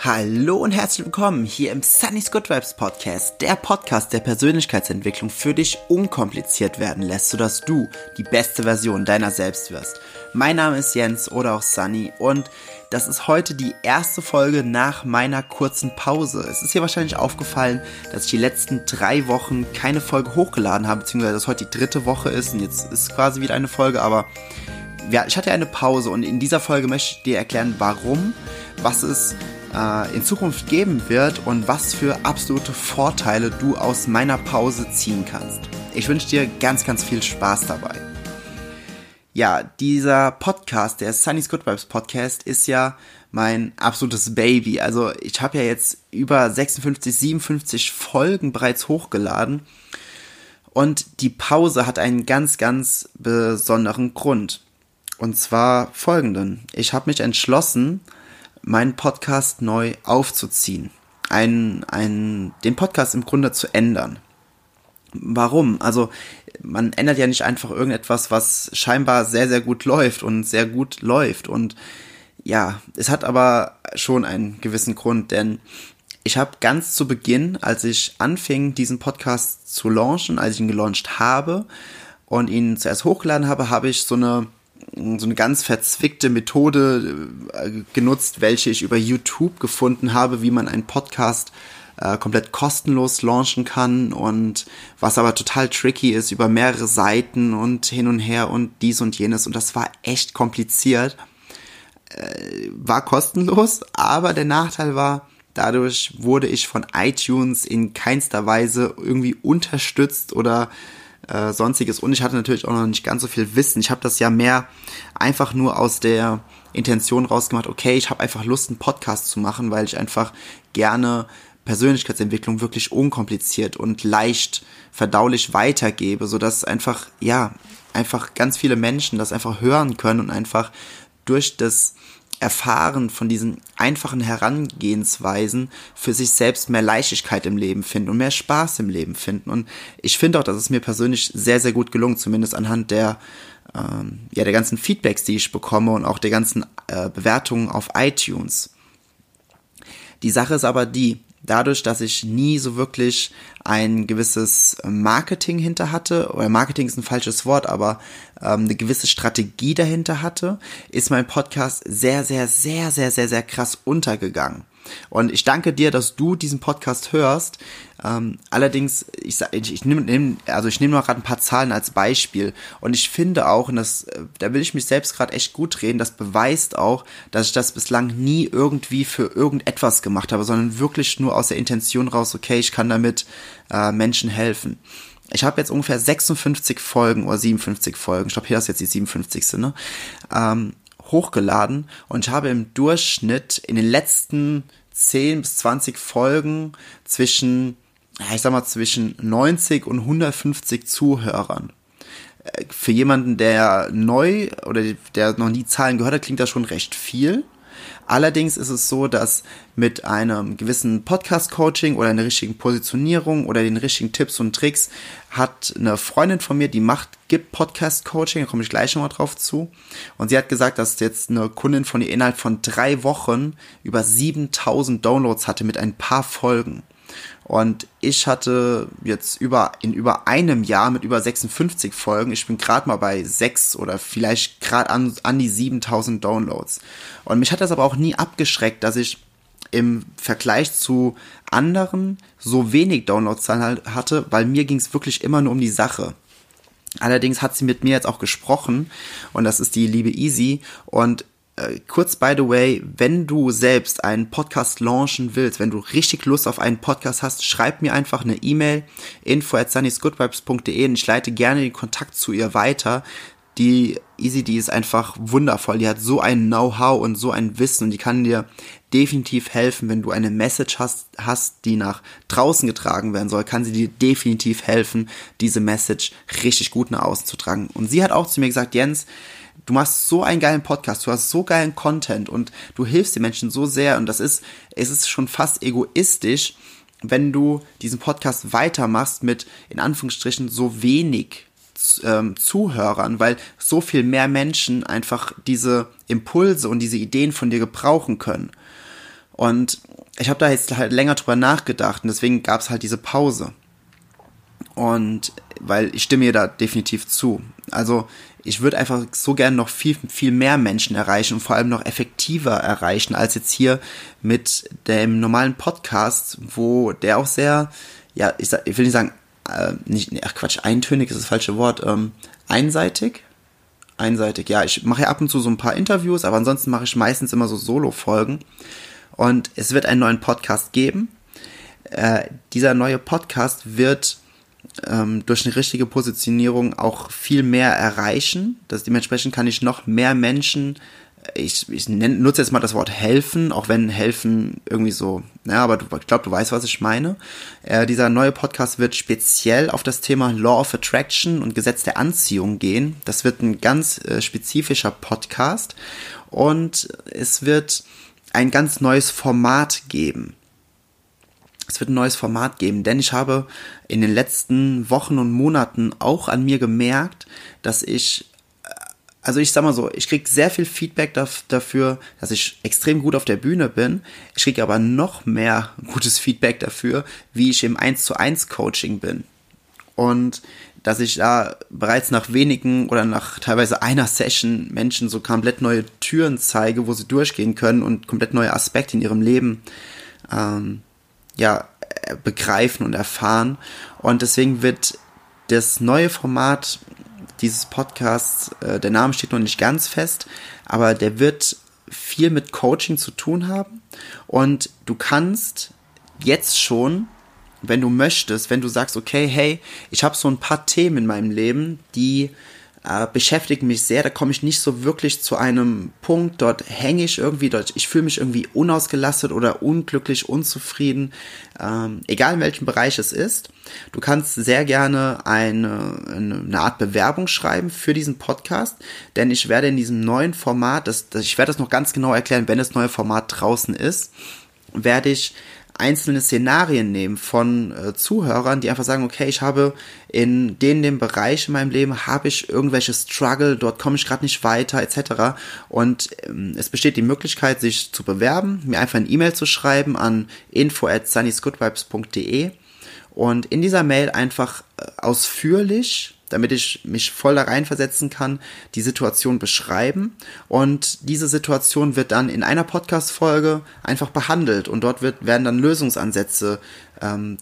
Hallo und herzlich willkommen hier im Sunny's Good Vibes Podcast, der Podcast, der Persönlichkeitsentwicklung für dich unkompliziert werden lässt, sodass du die beste Version deiner selbst wirst. Mein Name ist Jens oder auch Sunny und das ist heute die erste Folge nach meiner kurzen Pause. Es ist dir wahrscheinlich aufgefallen, dass ich die letzten drei Wochen keine Folge hochgeladen habe, beziehungsweise dass heute die dritte Woche ist und jetzt ist quasi wieder eine Folge, aber ja, ich hatte eine Pause und in dieser Folge möchte ich dir erklären, warum, was es äh, in Zukunft geben wird und was für absolute Vorteile du aus meiner Pause ziehen kannst. Ich wünsche dir ganz, ganz viel Spaß dabei. Ja, dieser Podcast, der Sunny's Good Vibes Podcast, ist ja mein absolutes Baby. Also ich habe ja jetzt über 56, 57 Folgen bereits hochgeladen. Und die Pause hat einen ganz, ganz besonderen Grund. Und zwar folgenden. Ich habe mich entschlossen, meinen Podcast neu aufzuziehen. Ein, ein, den Podcast im Grunde zu ändern. Warum? Also man ändert ja nicht einfach irgendetwas, was scheinbar sehr, sehr gut läuft und sehr gut läuft. Und ja, es hat aber schon einen gewissen Grund, denn ich habe ganz zu Beginn, als ich anfing, diesen Podcast zu launchen, als ich ihn gelauncht habe und ihn zuerst hochgeladen habe, habe ich so eine so eine ganz verzwickte Methode äh, genutzt, welche ich über YouTube gefunden habe, wie man einen Podcast äh, komplett kostenlos launchen kann und was aber total tricky ist über mehrere Seiten und hin und her und dies und jenes und das war echt kompliziert. Äh, war kostenlos, aber der Nachteil war, dadurch wurde ich von iTunes in keinster Weise irgendwie unterstützt oder äh, sonstiges. Und ich hatte natürlich auch noch nicht ganz so viel Wissen. Ich habe das ja mehr einfach nur aus der Intention rausgemacht, okay, ich habe einfach Lust, einen Podcast zu machen, weil ich einfach gerne Persönlichkeitsentwicklung wirklich unkompliziert und leicht verdaulich weitergebe, so dass einfach, ja, einfach ganz viele Menschen das einfach hören können und einfach durch das Erfahren von diesen einfachen Herangehensweisen für sich selbst mehr Leichtigkeit im Leben finden und mehr Spaß im Leben finden. Und ich finde auch, dass es mir persönlich sehr, sehr gut gelungen, zumindest anhand der, ähm, ja, der ganzen Feedbacks, die ich bekomme und auch der ganzen äh, Bewertungen auf iTunes. Die Sache ist aber die, dadurch, dass ich nie so wirklich ein gewisses Marketing hinter hatte, oder Marketing ist ein falsches Wort, aber ähm, eine gewisse Strategie dahinter hatte, ist mein Podcast sehr, sehr, sehr, sehr, sehr, sehr krass untergegangen. Und ich danke dir, dass du diesen Podcast hörst. Ähm, allerdings, ich, ich, ich nehme nehm, also ich nehme noch gerade ein paar Zahlen als Beispiel. Und ich finde auch, und das, äh, da will ich mich selbst gerade echt gut reden, das beweist auch, dass ich das bislang nie irgendwie für irgendetwas gemacht habe, sondern wirklich nur aus der Intention raus, okay, ich kann damit äh, Menschen helfen. Ich habe jetzt ungefähr 56 Folgen oder 57 Folgen, ich glaube, hier ist jetzt die 57. Ne? Ähm, hochgeladen und ich habe im Durchschnitt in den letzten 10 bis 20 Folgen zwischen, ich sag mal, zwischen 90 und 150 Zuhörern. Äh, für jemanden, der neu oder der noch nie Zahlen gehört hat, klingt das schon recht viel. Allerdings ist es so, dass mit einem gewissen Podcast-Coaching oder einer richtigen Positionierung oder den richtigen Tipps und Tricks hat eine Freundin von mir, die macht, gibt Podcast-Coaching, da komme ich gleich nochmal drauf zu. Und sie hat gesagt, dass jetzt eine Kundin von ihr innerhalb von drei Wochen über 7000 Downloads hatte mit ein paar Folgen. Und ich hatte jetzt über, in über einem Jahr mit über 56 Folgen, ich bin gerade mal bei sechs oder vielleicht gerade an, an die 7000 Downloads. Und mich hat das aber auch nie abgeschreckt, dass ich im Vergleich zu anderen so wenig Downloadzahlen halt hatte, weil mir ging es wirklich immer nur um die Sache. Allerdings hat sie mit mir jetzt auch gesprochen und das ist die liebe Easy und äh, kurz by the way, wenn du selbst einen Podcast launchen willst, wenn du richtig Lust auf einen Podcast hast, schreib mir einfach eine E-Mail info at sunnysgoodvibes.de und ich leite gerne den Kontakt zu ihr weiter. Die Easy, die ist einfach wundervoll. Die hat so ein Know-how und so ein Wissen und die kann dir definitiv helfen, wenn du eine Message hast, hast, die nach draußen getragen werden soll, kann sie dir definitiv helfen, diese Message richtig gut nach außen zu tragen. Und sie hat auch zu mir gesagt, Jens, du machst so einen geilen Podcast, du hast so geilen Content und du hilfst den Menschen so sehr und das ist, es ist schon fast egoistisch, wenn du diesen Podcast weitermachst mit, in Anführungsstrichen, so wenig ähm, Zuhörern, weil so viel mehr Menschen einfach diese Impulse und diese Ideen von dir gebrauchen können. Und ich habe da jetzt halt länger drüber nachgedacht und deswegen gab es halt diese Pause. Und weil ich stimme ihr da definitiv zu. Also ich würde einfach so gern noch viel, viel mehr Menschen erreichen und vor allem noch effektiver erreichen als jetzt hier mit dem normalen Podcast, wo der auch sehr, ja, ich, ich will nicht sagen, äh, nicht, ach Quatsch, eintönig ist das falsche Wort, ähm, einseitig. Einseitig, ja, ich mache ja ab und zu so ein paar Interviews, aber ansonsten mache ich meistens immer so Solo-Folgen. Und es wird einen neuen Podcast geben. Äh, dieser neue Podcast wird ähm, durch eine richtige Positionierung auch viel mehr erreichen. Das dementsprechend kann ich noch mehr Menschen, ich, ich nenn, nutze jetzt mal das Wort helfen, auch wenn helfen irgendwie so, ja, aber du, ich glaube, du weißt, was ich meine. Äh, dieser neue Podcast wird speziell auf das Thema Law of Attraction und Gesetz der Anziehung gehen. Das wird ein ganz äh, spezifischer Podcast und es wird ein ganz neues Format geben es wird ein neues Format geben, denn ich habe in den letzten Wochen und Monaten auch an mir gemerkt, dass ich, äh, also ich sag mal so, ich kriege sehr viel Feedback dafür, dass ich extrem gut auf der Bühne bin. Ich kriege aber noch mehr gutes Feedback dafür, wie ich im 1 zu 1 Coaching bin. Und dass ich da bereits nach wenigen oder nach teilweise einer Session Menschen so komplett neue Türen zeige, wo sie durchgehen können und komplett neue Aspekte in ihrem Leben ähm, ja, äh, begreifen und erfahren. Und deswegen wird das neue Format dieses Podcasts, äh, der Name steht noch nicht ganz fest, aber der wird viel mit Coaching zu tun haben. Und du kannst jetzt schon, wenn du möchtest, wenn du sagst, okay, hey, ich habe so ein paar Themen in meinem Leben, die äh, beschäftigt mich sehr. Da komme ich nicht so wirklich zu einem Punkt. Dort hänge ich irgendwie, dort, ich fühle mich irgendwie unausgelastet oder unglücklich, unzufrieden, ähm, egal in welchem Bereich es ist. Du kannst sehr gerne eine, eine Art Bewerbung schreiben für diesen Podcast, denn ich werde in diesem neuen Format, das, das, ich werde das noch ganz genau erklären, wenn das neue Format draußen ist, werde ich einzelne Szenarien nehmen von äh, Zuhörern, die einfach sagen, okay, ich habe in den, dem Bereich in meinem Leben, habe ich irgendwelche Struggle, dort komme ich gerade nicht weiter, etc. Und ähm, es besteht die Möglichkeit, sich zu bewerben, mir einfach eine E-Mail zu schreiben an info at sunnysgoodvibes.de und in dieser Mail einfach äh, ausführlich damit ich mich voll da reinversetzen kann, die Situation beschreiben. Und diese Situation wird dann in einer Podcast-Folge einfach behandelt und dort wird, werden dann Lösungsansätze ähm,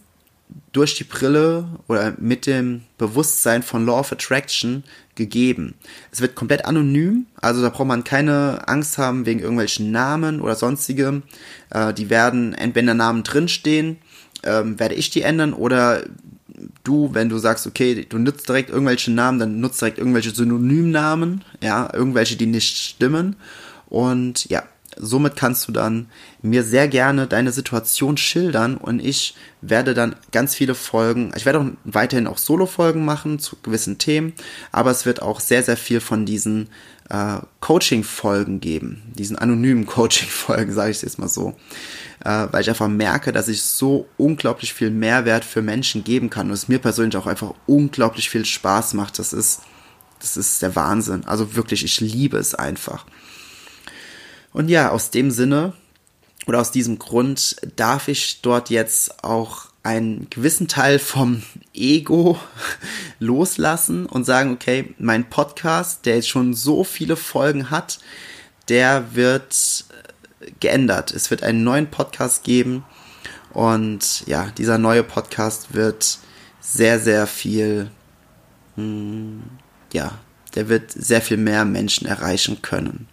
durch die Brille oder mit dem Bewusstsein von Law of Attraction gegeben. Es wird komplett anonym, also da braucht man keine Angst haben wegen irgendwelchen Namen oder sonstigem. Äh, die werden entweder Namen drinstehen, ähm, werde ich die ändern oder du, wenn du sagst, okay, du nutzt direkt irgendwelche Namen, dann nutzt direkt irgendwelche Synonymnamen, ja, irgendwelche, die nicht stimmen. Und ja, somit kannst du dann mir sehr gerne deine Situation schildern und ich werde dann ganz viele Folgen, ich werde auch weiterhin auch Solo-Folgen machen zu gewissen Themen, aber es wird auch sehr, sehr viel von diesen äh, Coaching-Folgen geben, diesen anonymen Coaching-Folgen, sage ich jetzt mal so äh, weil ich einfach merke, dass ich so unglaublich viel Mehrwert für Menschen geben kann und es mir persönlich auch einfach unglaublich viel Spaß macht. Das ist, das ist der Wahnsinn. Also wirklich, ich liebe es einfach. Und ja, aus dem Sinne oder aus diesem Grund darf ich dort jetzt auch einen gewissen Teil vom Ego loslassen und sagen, okay, mein Podcast, der jetzt schon so viele Folgen hat, der wird geändert. Es wird einen neuen Podcast geben und ja, dieser neue Podcast wird sehr, sehr viel, mh, hm, ja, der wird sehr viel mehr Menschen erreichen können.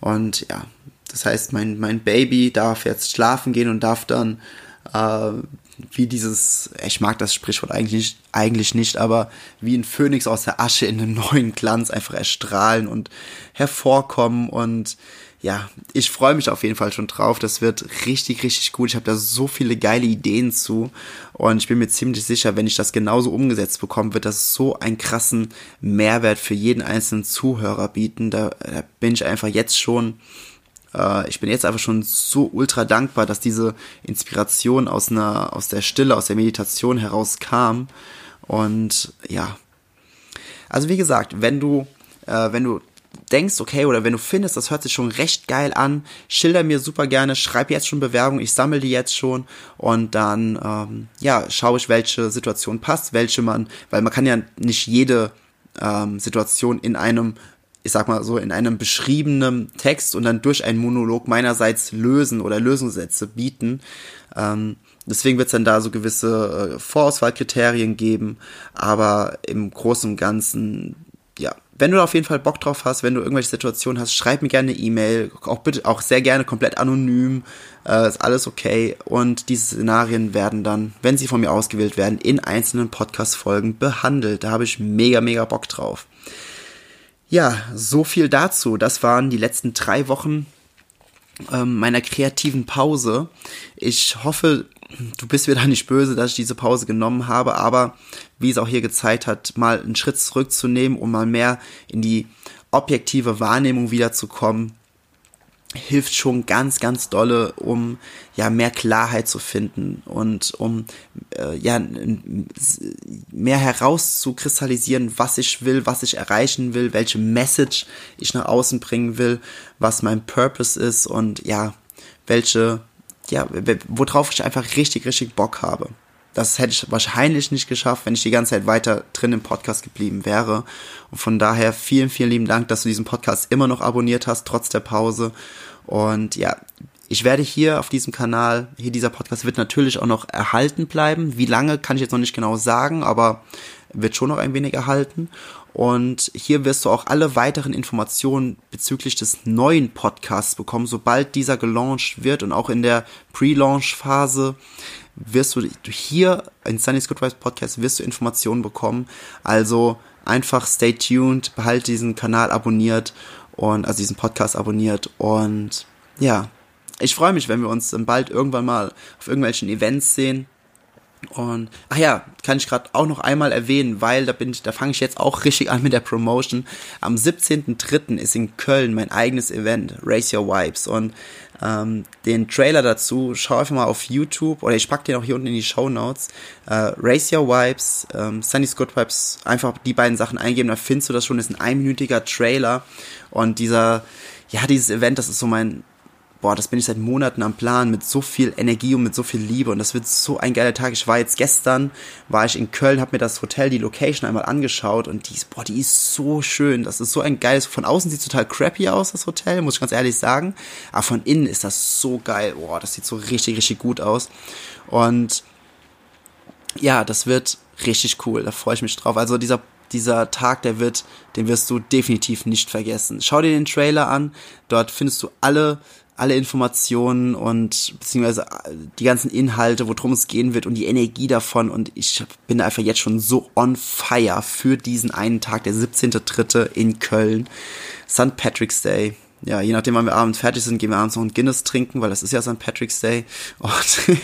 Und ja, das heißt, mein, mein Baby darf jetzt schlafen gehen und darf dann äh, wie dieses, ich mag das Sprichwort eigentlich nicht, eigentlich nicht, aber wie ein Phönix aus der Asche in einem neuen Glanz einfach erstrahlen und hervorkommen und ja, ich freue mich auf jeden Fall schon drauf. Das wird richtig, richtig gut. Ich habe da so viele geile Ideen zu. Und ich bin mir ziemlich sicher, wenn ich das genauso umgesetzt bekomme, wird das so einen krassen Mehrwert für jeden einzelnen Zuhörer bieten. Da, da bin ich einfach jetzt schon, äh, ich bin jetzt einfach schon so ultra dankbar, dass diese Inspiration aus einer, aus der Stille, aus der Meditation herauskam. Und ja. Also wie gesagt, wenn du, äh, wenn du denkst, okay, oder wenn du findest, das hört sich schon recht geil an, schilder mir super gerne, schreib jetzt schon Bewerbung, ich sammle die jetzt schon und dann, ähm, ja, schaue ich, welche Situation passt, welche man, weil man kann ja nicht jede ähm, Situation in einem ich sag mal so, in einem beschriebenen Text und dann durch einen Monolog meinerseits lösen oder Lösungssätze bieten. Ähm, deswegen wird es dann da so gewisse äh, Vorauswahlkriterien geben, aber im Großen und Ganzen, ja, wenn du auf jeden Fall Bock drauf hast, wenn du irgendwelche Situationen hast, schreib mir gerne eine E-Mail, auch bitte, auch sehr gerne komplett anonym, äh, ist alles okay. Und diese Szenarien werden dann, wenn sie von mir ausgewählt werden, in einzelnen Podcast-Folgen behandelt. Da habe ich mega, mega Bock drauf. Ja, so viel dazu. Das waren die letzten drei Wochen ähm, meiner kreativen Pause. Ich hoffe, du bist da nicht böse, dass ich diese Pause genommen habe, aber wie es auch hier gezeigt hat, mal einen Schritt zurückzunehmen, um mal mehr in die objektive Wahrnehmung wiederzukommen, hilft schon ganz, ganz dolle, um ja mehr Klarheit zu finden und um äh, ja mehr herauszukristallisieren, was ich will, was ich erreichen will, welche Message ich nach außen bringen will, was mein Purpose ist und ja, welche, ja, worauf ich einfach richtig, richtig Bock habe. Das hätte ich wahrscheinlich nicht geschafft, wenn ich die ganze Zeit weiter drin im Podcast geblieben wäre. Und von daher vielen, vielen lieben Dank, dass du diesen Podcast immer noch abonniert hast, trotz der Pause. Und ja, ich werde hier auf diesem Kanal, hier dieser Podcast wird natürlich auch noch erhalten bleiben. Wie lange kann ich jetzt noch nicht genau sagen, aber wird schon noch ein wenig erhalten. Und hier wirst du auch alle weiteren Informationen bezüglich des neuen Podcasts bekommen, sobald dieser gelauncht wird und auch in der Pre-Launch-Phase wirst du hier in Sunny's Good Vibes Podcast wirst du Informationen bekommen. Also einfach stay tuned, behalt diesen Kanal abonniert und also diesen Podcast abonniert und ja, ich freue mich, wenn wir uns bald irgendwann mal auf irgendwelchen Events sehen. Und ach ja, kann ich gerade auch noch einmal erwähnen, weil da bin ich, da fange ich jetzt auch richtig an mit der Promotion. Am 17.03. ist in Köln mein eigenes Event, Race Your Vibes. Und ähm, den Trailer dazu, schau einfach mal auf YouTube oder ich pack den auch hier unten in die Show Notes. Äh, Race Your Vibes, ähm, Sunny's Good Vibes, einfach die beiden Sachen eingeben, da findest du das schon, das ist ein einminütiger Trailer. Und dieser, ja, dieses Event, das ist so mein boah, das bin ich seit Monaten am Plan mit so viel Energie und mit so viel Liebe und das wird so ein geiler Tag. Ich war jetzt gestern, war ich in Köln, habe mir das Hotel, die Location einmal angeschaut und die ist, boah, die ist so schön. Das ist so ein geiles, von außen sieht total crappy aus, das Hotel, muss ich ganz ehrlich sagen. Aber von innen ist das so geil. Boah, das sieht so richtig, richtig gut aus. Und ja, das wird richtig cool. Da freue ich mich drauf. Also dieser dieser Tag, der wird, den wirst du definitiv nicht vergessen. Schau dir den Trailer an. Dort findest du alle alle Informationen und beziehungsweise äh, die ganzen Inhalte, worum es gehen wird und die Energie davon und ich bin einfach jetzt schon so on fire für diesen einen Tag, der 17.3. in Köln, St. Patrick's Day. Ja, je nachdem, wann wir abends fertig sind, gehen wir abends noch ein Guinness trinken, weil das ist ja St. Patrick's Day. Und,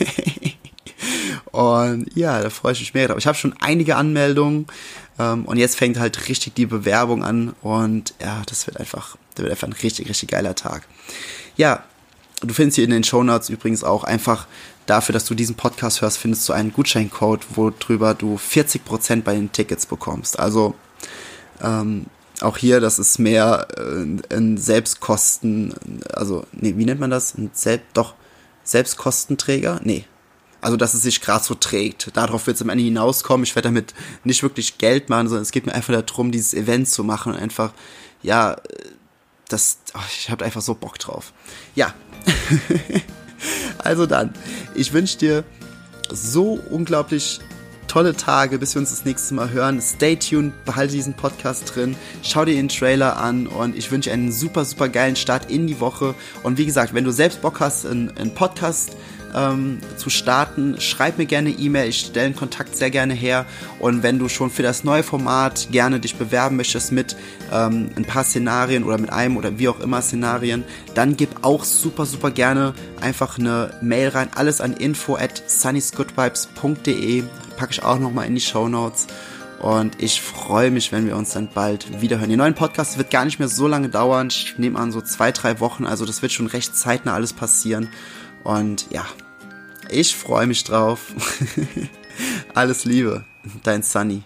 und ja, da freue ich mich mehr drauf. Ich habe schon einige Anmeldungen ähm, und jetzt fängt halt richtig die Bewerbung an und ja, das wird einfach, das wird einfach ein richtig, richtig geiler Tag. Ja, du findest hier in den Show Notes übrigens auch einfach dafür, dass du diesen Podcast hörst, findest du einen Gutscheincode, worüber du 40% bei den Tickets bekommst. Also ähm, auch hier, das ist mehr äh, ein Selbstkosten, also, nee, wie nennt man das? Ein Selbst, doch, Selbstkostenträger? Nee. Also, dass es sich gerade so trägt. Darauf wird es am Ende hinauskommen. Ich werde damit nicht wirklich Geld machen, sondern es geht mir einfach darum, dieses Event zu machen und einfach, ja, das, oh, ich habe einfach so Bock drauf. Ja. also dann, ich wünsche dir so unglaublich tolle Tage, bis wir uns das nächste Mal hören. Stay tuned, behalte diesen Podcast drin, schau dir den Trailer an und ich wünsche einen super, super geilen Start in die Woche. Und wie gesagt, wenn du selbst Bock hast, einen Podcast ähm, zu starten, schreib mir gerne E-Mail, ich stelle den Kontakt sehr gerne her und wenn du schon für das neue Format gerne dich bewerben möchtest mit ähm, ein paar Szenarien oder mit einem oder wie auch immer Szenarien, dann gib auch super, super gerne einfach eine Mail rein, alles an info at sunnysgoodvibes.de, packe ich auch nochmal in die Show Notes. Und ich freue mich, wenn wir uns dann bald wiederhören. Die neuen Podcasts wird gar nicht mehr so lange dauern. Ich nehme an, so zwei, drei Wochen. Also das wird schon recht zeitnah alles passieren. Und ja, ich freue mich drauf. Alles Liebe, dein Sunny.